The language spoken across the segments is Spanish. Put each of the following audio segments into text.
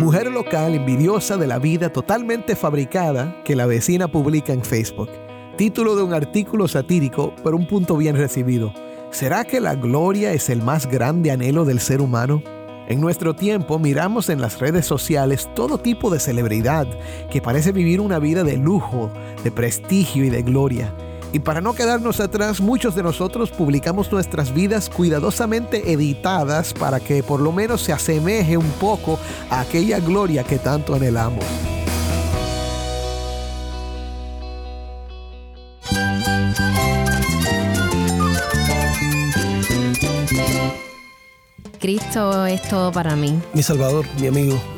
Mujer local envidiosa de la vida totalmente fabricada que la vecina publica en Facebook. Título de un artículo satírico, pero un punto bien recibido. ¿Será que la gloria es el más grande anhelo del ser humano? En nuestro tiempo miramos en las redes sociales todo tipo de celebridad que parece vivir una vida de lujo, de prestigio y de gloria. Y para no quedarnos atrás, muchos de nosotros publicamos nuestras vidas cuidadosamente editadas para que por lo menos se asemeje un poco a aquella gloria que tanto anhelamos. Cristo es todo para mí. Mi Salvador, mi amigo,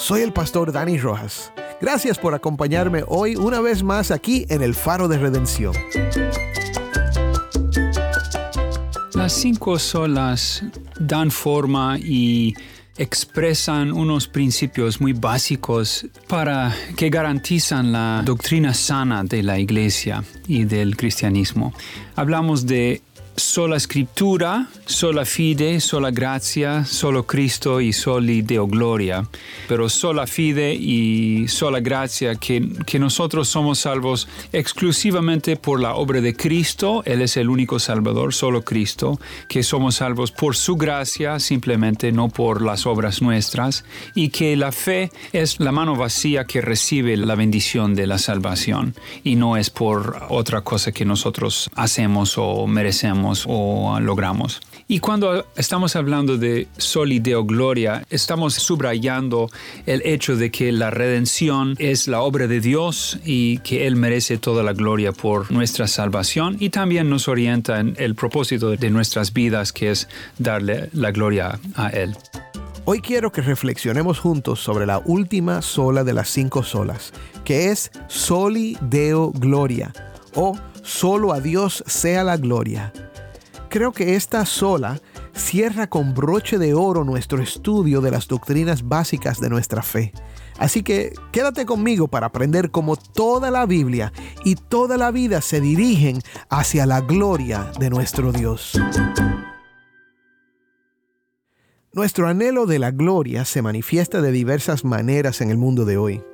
Soy el pastor Dani Rojas. Gracias por acompañarme hoy una vez más aquí en el Faro de Redención. Las cinco solas dan forma y expresan unos principios muy básicos para que garantizan la doctrina sana de la iglesia y del cristianismo. Hablamos de sola escritura, sola fide, sola gracia, solo Cristo y soli Deo gloria. Pero sola fide y sola gracia, que, que nosotros somos salvos exclusivamente por la obra de Cristo, Él es el único Salvador, solo Cristo, que somos salvos por su gracia, simplemente no por las obras nuestras, y que la fe es la mano vacía que recibe la bendición de la salvación, y no es por otra cosa que nosotros hacemos o merecemos o logramos. Y cuando estamos hablando de solideo gloria, estamos subrayando el hecho de que la redención es la obra de Dios y que Él merece toda la gloria por nuestra salvación y también nos orienta en el propósito de nuestras vidas que es darle la gloria a Él. Hoy quiero que reflexionemos juntos sobre la última sola de las cinco solas, que es Soli Deo Gloria, o solo a Dios sea la gloria. Creo que esta sola cierra con broche de oro nuestro estudio de las doctrinas básicas de nuestra fe. Así que quédate conmigo para aprender cómo toda la Biblia y toda la vida se dirigen hacia la gloria de nuestro Dios. Nuestro anhelo de la gloria se manifiesta de diversas maneras en el mundo de hoy.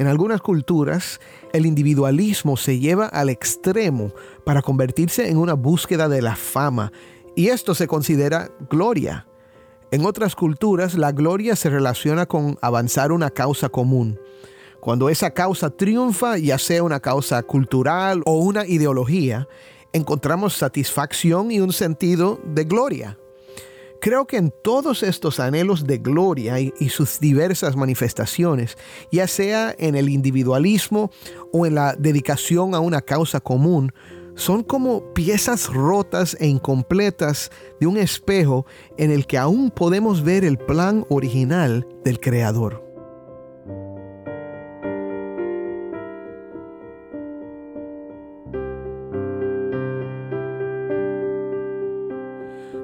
En algunas culturas, el individualismo se lleva al extremo para convertirse en una búsqueda de la fama, y esto se considera gloria. En otras culturas, la gloria se relaciona con avanzar una causa común. Cuando esa causa triunfa, ya sea una causa cultural o una ideología, encontramos satisfacción y un sentido de gloria. Creo que en todos estos anhelos de gloria y, sus diversas manifestaciones, ya sea en el individualismo o en la dedicación a una causa común, son como piezas rotas e incompletas de un espejo en el que aún podemos ver el plan original del Creador.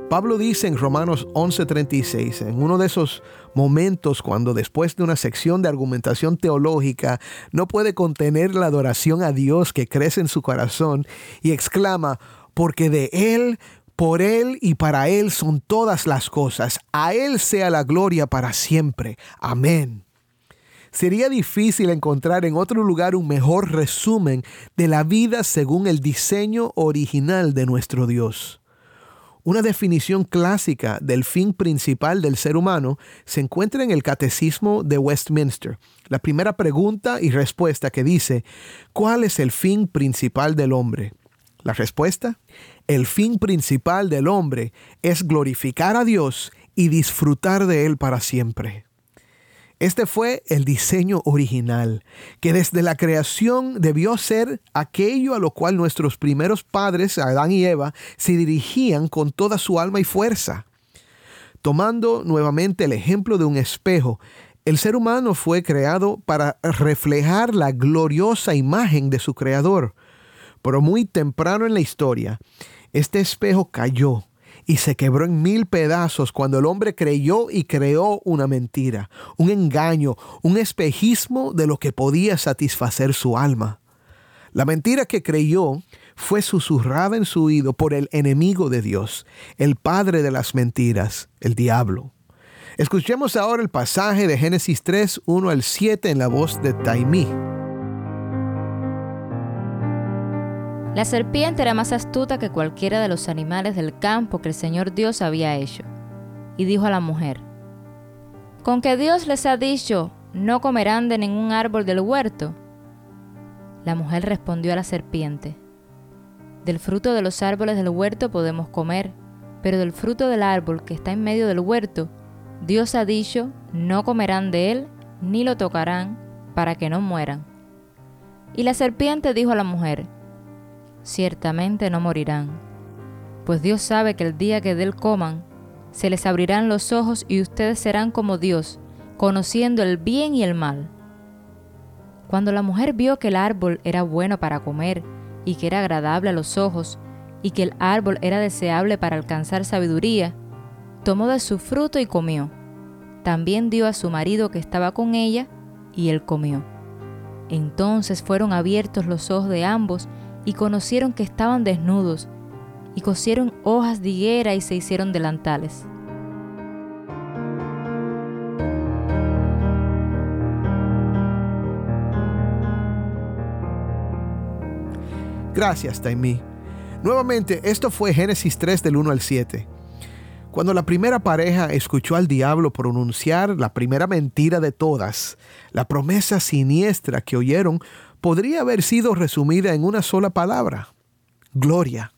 Pablo dice en Romanos 11:36, en uno de esos momentos cuando después de una sección de argumentación teológica no puede contener la adoración a Dios que crece en su corazón y exclama, porque de Él, por Él y para Él son todas las cosas, a Él sea la gloria para siempre. Amén. Sería difícil encontrar en otro lugar un mejor resumen de la vida según el diseño original de nuestro Dios. Una definición clásica del fin principal del ser humano se encuentra en el Catecismo de Westminster. La primera pregunta y respuesta que dice, ¿cuál es el fin principal del hombre? La respuesta, el fin principal del hombre es glorificar a Dios y disfrutar de Él para siempre. Este fue el diseño original, que desde la creación debió ser aquello a lo cual nuestros primeros padres, Adán y Eva, se dirigían con toda su alma y fuerza. Tomando nuevamente el ejemplo de un espejo, el ser humano fue creado para reflejar la gloriosa imagen de su creador. Pero muy temprano en la historia, este espejo cayó y se quebró en mil pedazos cuando el hombre creyó y creó una mentira, un engaño, un espejismo de lo que podía satisfacer su alma. La mentira que creyó fue susurrada en su oído por el enemigo de Dios, el padre de las mentiras, el diablo. Escuchemos ahora el pasaje de Génesis 3, 1 al 7 en la voz de Taimí. La serpiente era más astuta que cualquiera de los animales del campo que el Señor Dios había hecho. Y dijo a la mujer, ¿con que Dios les ha dicho, no comerán de ningún árbol del huerto? La mujer respondió a la serpiente, del fruto de los árboles del huerto podemos comer, pero del fruto del árbol que está en medio del huerto, Dios ha dicho, no comerán de él, ni lo tocarán, para que no mueran. Y la serpiente dijo a la mujer, ciertamente no morirán, pues Dios sabe que el día que de él coman, se les abrirán los ojos y ustedes serán como Dios, conociendo el bien y el mal. Cuando la mujer vio que el árbol era bueno para comer y que era agradable a los ojos, y que el árbol era deseable para alcanzar sabiduría, tomó de su fruto y comió. También dio a su marido que estaba con ella, y él comió. Entonces fueron abiertos los ojos de ambos, y conocieron que estaban desnudos, y cosieron hojas de higuera y se hicieron delantales. Gracias, Taimí. Nuevamente, esto fue Génesis 3 del 1 al 7. Cuando la primera pareja escuchó al diablo pronunciar la primera mentira de todas, la promesa siniestra que oyeron podría haber sido resumida en una sola palabra, gloria.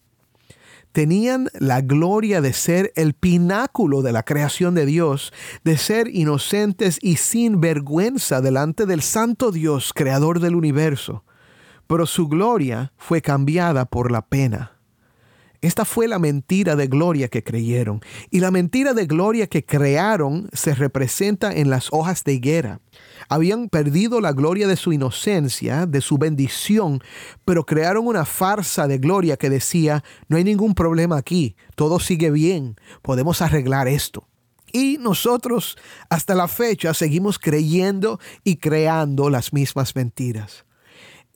Tenían la gloria de ser el pináculo de la creación de Dios, de ser inocentes y sin vergüenza delante del santo Dios, creador del universo. Pero su gloria fue cambiada por la pena. Esta fue la mentira de gloria que creyeron. Y la mentira de gloria que crearon se representa en las hojas de higuera. Habían perdido la gloria de su inocencia, de su bendición, pero crearon una farsa de gloria que decía, no hay ningún problema aquí, todo sigue bien, podemos arreglar esto. Y nosotros hasta la fecha seguimos creyendo y creando las mismas mentiras.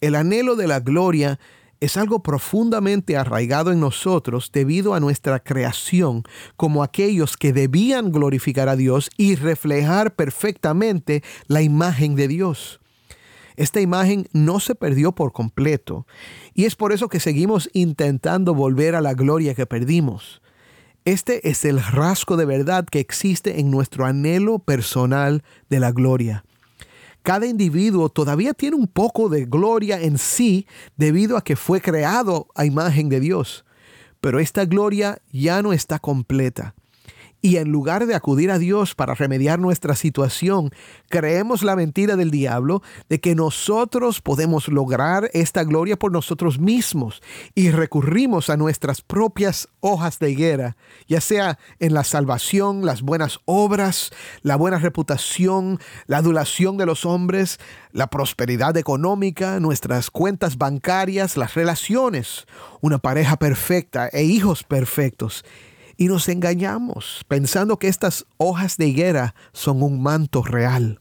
El anhelo de la gloria es algo profundamente arraigado en nosotros debido a nuestra creación como aquellos que debían glorificar a Dios y reflejar perfectamente la imagen de Dios. Esta imagen no se perdió por completo y es por eso que seguimos intentando volver a la gloria que perdimos. Este es el rasgo de verdad que existe en nuestro anhelo personal de la gloria cada individuo todavía tiene un poco de gloria en sí debido a que fue creado a imagen de Dios. Pero esta gloria ya no está completa y en lugar de acudir a Dios para remediar nuestra situación, creemos la mentira del diablo de que nosotros podemos lograr esta gloria por nosotros mismos y recurrimos a nuestras propias hojas de higuera, ya sea en la salvación, las buenas obras, la buena reputación, la adulación de los hombres, la prosperidad económica, nuestras cuentas bancarias, las relaciones, una pareja perfecta e hijos perfectos y nos engañamos pensando que estas hojas de higuera son un manto real.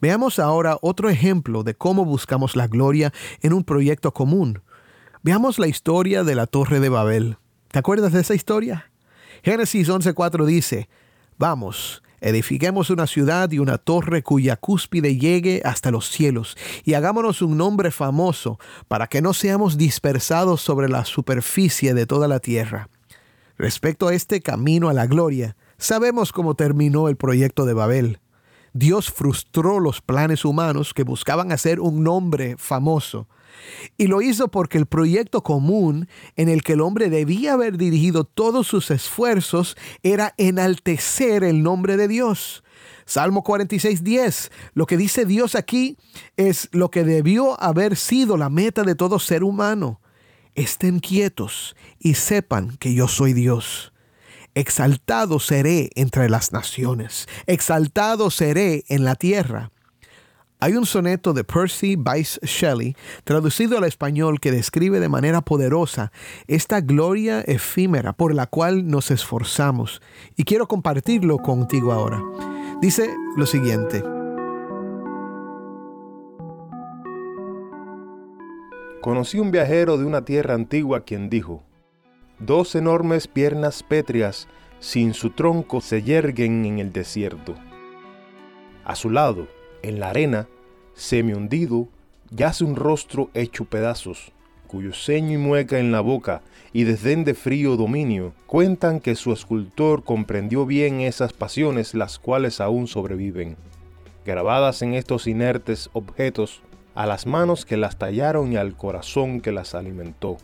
Veamos ahora otro ejemplo de cómo buscamos la gloria en un proyecto común. Veamos la historia de la Torre de Babel. ¿Te acuerdas de esa historia? Génesis 11:4 dice, Vamos, edifiquemos una ciudad y una torre cuya cúspide llegue hasta los cielos, y hagámonos un nombre famoso, para que no seamos dispersados sobre la superficie de toda la tierra. Respecto a este camino a la gloria, sabemos cómo terminó el proyecto de Babel. Dios frustró los planes humanos que buscaban hacer un nombre famoso. Y lo hizo porque el proyecto común en el que el hombre debía haber dirigido todos sus esfuerzos era enaltecer el nombre de Dios. Salmo 46.10, lo que dice Dios aquí es lo que debió haber sido la meta de todo ser humano estén quietos y sepan que yo soy Dios. exaltado seré entre las naciones, exaltado seré en la tierra. Hay un soneto de Percy Bysshe Shelley, traducido al español, que describe de manera poderosa esta gloria efímera por la cual nos esforzamos, y quiero compartirlo contigo ahora. Dice lo siguiente. Conocí un viajero de una tierra antigua quien dijo, Dos enormes piernas pétreas sin su tronco se yerguen en el desierto. A su lado, en la arena, semi hundido, yace un rostro hecho pedazos, cuyo ceño y mueca en la boca y desdén de frío dominio cuentan que su escultor comprendió bien esas pasiones las cuales aún sobreviven. Grabadas en estos inertes objetos, a las manos que las tallaron y al corazón que las alimentó.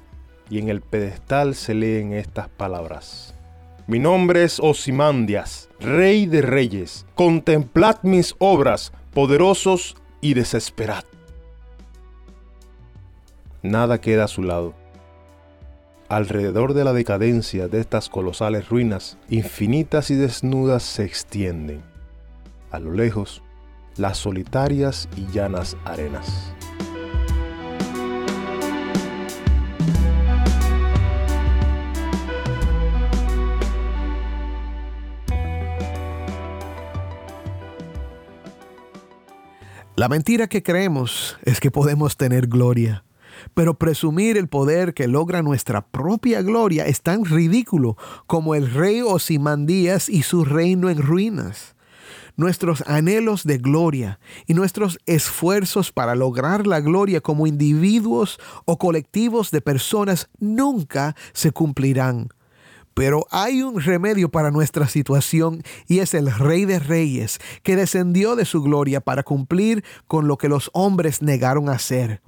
Y en el pedestal se leen estas palabras. Mi nombre es Osimandias, rey de reyes. Contemplad mis obras, poderosos y desesperad. Nada queda a su lado. Alrededor de la decadencia de estas colosales ruinas, infinitas y desnudas se extienden. A lo lejos, las solitarias y llanas arenas. La mentira que creemos es que podemos tener gloria. Pero presumir el poder que logra nuestra propia gloria es tan ridículo como el rey Osimandías y su reino en ruinas. Nuestros anhelos de gloria y nuestros esfuerzos para lograr la gloria como individuos o colectivos de personas nunca se cumplirán. Pero hay un remedio para nuestra situación y es el Rey de Reyes, que descendió de su gloria para cumplir con lo que los hombres negaron hacer.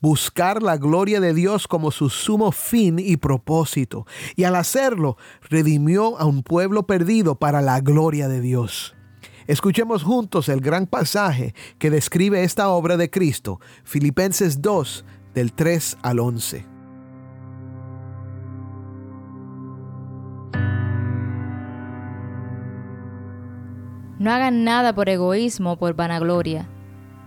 Buscar la gloria de Dios como su sumo fin y propósito. Y al hacerlo, redimió a un pueblo perdido para la gloria de Dios. Escuchemos juntos el gran pasaje que describe esta obra de Cristo, Filipenses 2, del 3 al 11. No hagan nada por egoísmo o por vanagloria,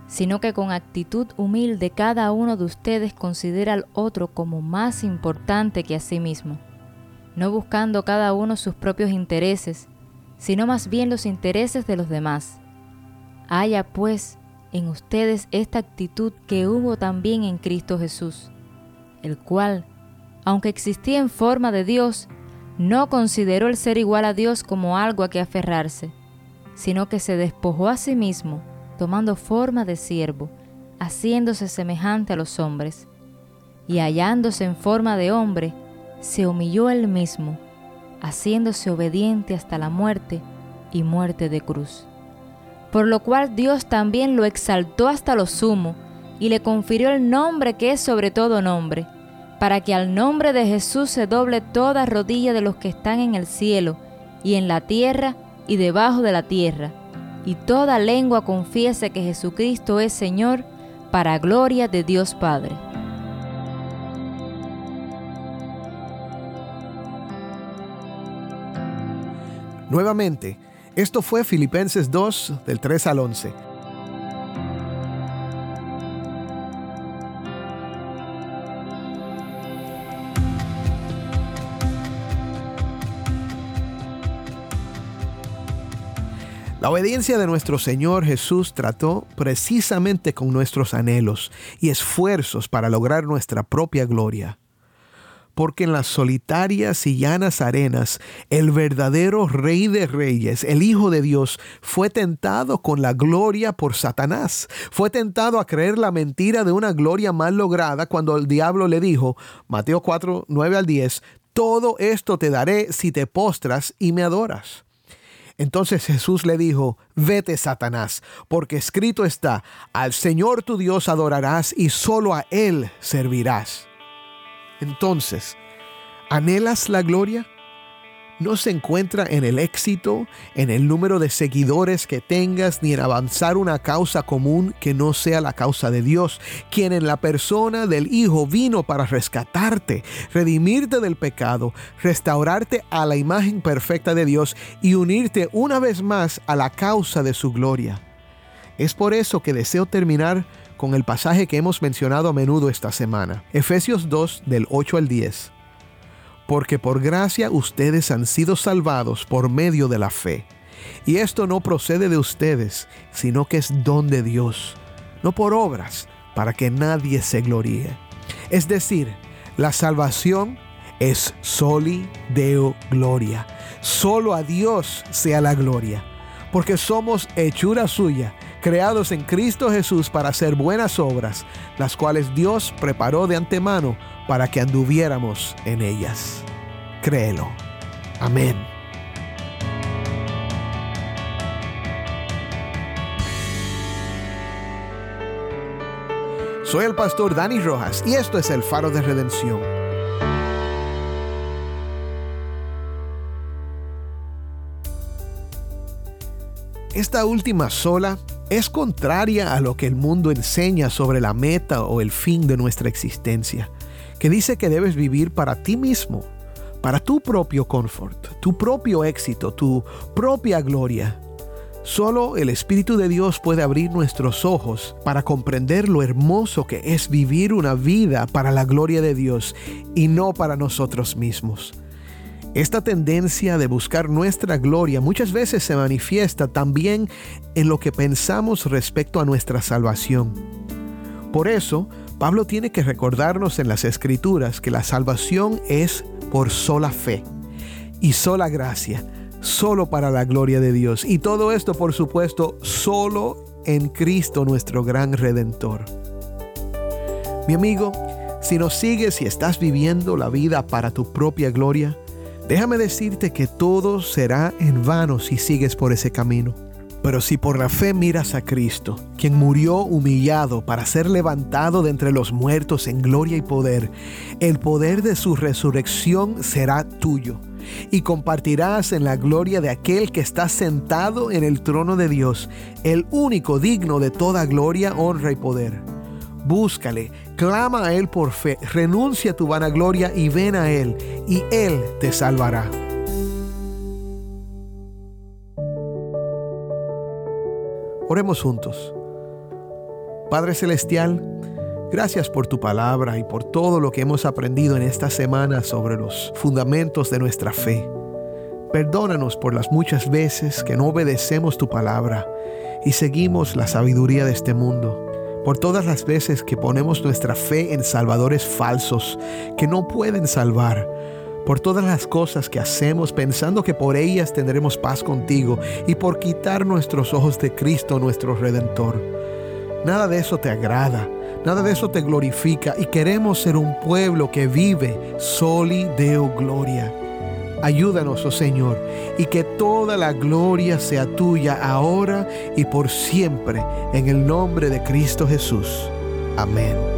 sino que con actitud humilde cada uno de ustedes considera al otro como más importante que a sí mismo, no buscando cada uno sus propios intereses, sino más bien los intereses de los demás. Haya pues en ustedes esta actitud que hubo también en Cristo Jesús, el cual, aunque existía en forma de Dios, no consideró el ser igual a Dios como algo a que aferrarse sino que se despojó a sí mismo, tomando forma de siervo, haciéndose semejante a los hombres, y hallándose en forma de hombre, se humilló él mismo, haciéndose obediente hasta la muerte y muerte de cruz. Por lo cual Dios también lo exaltó hasta lo sumo, y le confirió el nombre que es sobre todo nombre, para que al nombre de Jesús se doble toda rodilla de los que están en el cielo, y en la tierra, y debajo de la tierra, y toda lengua confiese que Jesucristo es Señor, para gloria de Dios Padre. Nuevamente, esto fue Filipenses 2 del 3 al 11. La obediencia de nuestro Señor Jesús trató precisamente con nuestros anhelos y esfuerzos para lograr nuestra propia gloria. Porque en las solitarias y llanas arenas, el verdadero Rey de Reyes, el Hijo de Dios, fue tentado con la gloria por Satanás. Fue tentado a creer la mentira de una gloria mal lograda cuando el diablo le dijo, Mateo 4, 9 al 10, todo esto te daré si te postras y me adoras. Entonces Jesús le dijo, vete Satanás, porque escrito está, al Señor tu Dios adorarás y solo a Él servirás. Entonces, ¿anhelas la gloria? no se encuentra en el éxito, en el número de seguidores que tengas, ni en avanzar una causa común que no sea la causa de Dios, quien en la persona del Hijo vino para rescatarte, redimirte del pecado, restaurarte a la imagen perfecta de Dios y unirte una vez más a la causa de su gloria. Es por eso que deseo terminar con el pasaje que hemos mencionado a menudo esta semana, Efesios 2 del 8 al 10 porque por gracia ustedes han sido salvados por medio de la fe. Y esto no procede de ustedes, sino que es don de Dios, no por obras, para que nadie se gloríe. Es decir, la salvación es soli deo gloria. Solo a Dios sea la gloria, porque somos hechura suya, creados en Cristo Jesús para hacer buenas obras, las cuales Dios preparó de antemano para que anduviéramos en ellas. Créelo. Amén. Soy el pastor Dani Rojas y esto es el faro de redención. Esta última sola es contraria a lo que el mundo enseña sobre la meta o el fin de nuestra existencia, que dice que debes vivir para ti mismo, para tu propio confort, tu propio éxito, tu propia gloria. Solo el Espíritu de Dios puede abrir nuestros ojos para comprender lo hermoso que es vivir una vida para la gloria de Dios y no para nosotros mismos. Esta tendencia de buscar nuestra gloria muchas veces se manifiesta también en lo que pensamos respecto a nuestra salvación. Por eso, Pablo tiene que recordarnos en las escrituras que la salvación es por sola fe y sola gracia, solo para la gloria de Dios. Y todo esto, por supuesto, solo en Cristo nuestro gran redentor. Mi amigo, si nos sigues y estás viviendo la vida para tu propia gloria, Déjame decirte que todo será en vano si sigues por ese camino. Pero si por la fe miras a Cristo, quien murió humillado para ser levantado de entre los muertos en gloria y poder, el poder de su resurrección será tuyo y compartirás en la gloria de aquel que está sentado en el trono de Dios, el único digno de toda gloria, honra y poder. Búscale, clama a Él por fe, renuncia a tu vanagloria y ven a Él, y Él te salvará. Oremos juntos. Padre Celestial, gracias por tu palabra y por todo lo que hemos aprendido en esta semana sobre los fundamentos de nuestra fe. Perdónanos por las muchas veces que no obedecemos tu palabra y seguimos la sabiduría de este mundo por todas las veces que ponemos nuestra fe en salvadores falsos que no pueden salvar, por todas las cosas que hacemos pensando que por ellas tendremos paz contigo y por quitar nuestros ojos de Cristo nuestro Redentor. Nada de eso te agrada, nada de eso te glorifica y queremos ser un pueblo que vive soli deo gloria Ayúdanos, oh Señor, y que toda la gloria sea tuya ahora y por siempre, en el nombre de Cristo Jesús. Amén.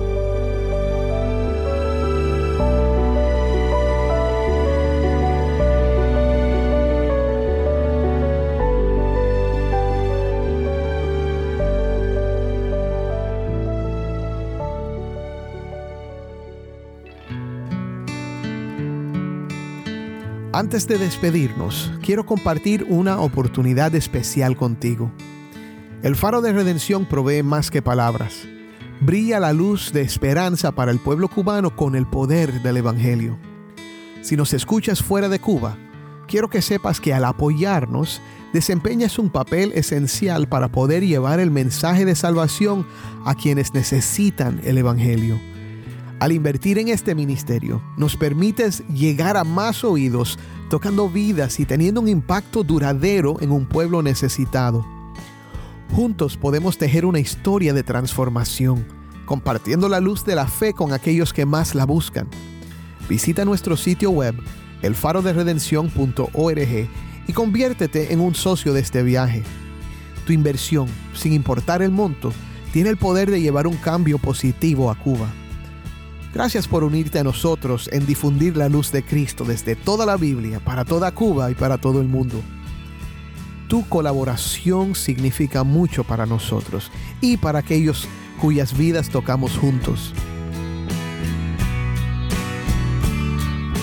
Antes de despedirnos, quiero compartir una oportunidad especial contigo. El faro de redención provee más que palabras. Brilla la luz de esperanza para el pueblo cubano con el poder del Evangelio. Si nos escuchas fuera de Cuba, quiero que sepas que al apoyarnos, desempeñas un papel esencial para poder llevar el mensaje de salvación a quienes necesitan el Evangelio. Al invertir en este ministerio, nos permites llegar a más oídos, tocando vidas y teniendo un impacto duradero en un pueblo necesitado. Juntos podemos tejer una historia de transformación, compartiendo la luz de la fe con aquellos que más la buscan. Visita nuestro sitio web, elfaroderedención.org, y conviértete en un socio de este viaje. Tu inversión, sin importar el monto, tiene el poder de llevar un cambio positivo a Cuba. Gracias por unirte a nosotros en difundir la luz de Cristo desde toda la Biblia, para toda Cuba y para todo el mundo. Tu colaboración significa mucho para nosotros y para aquellos cuyas vidas tocamos juntos.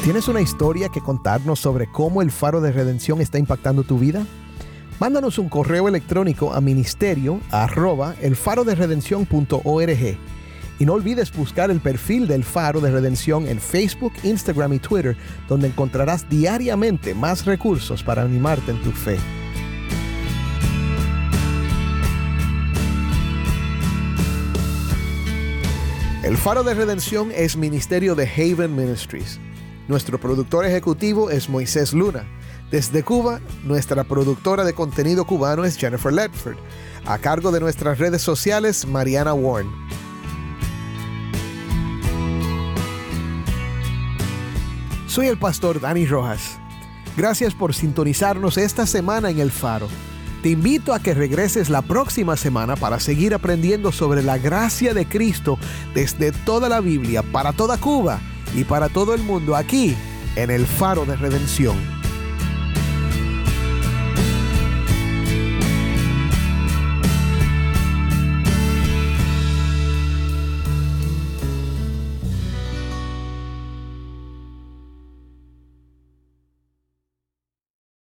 ¿Tienes una historia que contarnos sobre cómo el faro de redención está impactando tu vida? Mándanos un correo electrónico a ministerio arroba y no olvides buscar el perfil del Faro de Redención en Facebook, Instagram y Twitter, donde encontrarás diariamente más recursos para animarte en tu fe. El Faro de Redención es ministerio de Haven Ministries. Nuestro productor ejecutivo es Moisés Luna. Desde Cuba, nuestra productora de contenido cubano es Jennifer Ledford. A cargo de nuestras redes sociales, Mariana Warren. Soy el pastor Dani Rojas. Gracias por sintonizarnos esta semana en El Faro. Te invito a que regreses la próxima semana para seguir aprendiendo sobre la gracia de Cristo desde toda la Biblia, para toda Cuba y para todo el mundo aquí en el Faro de Redención.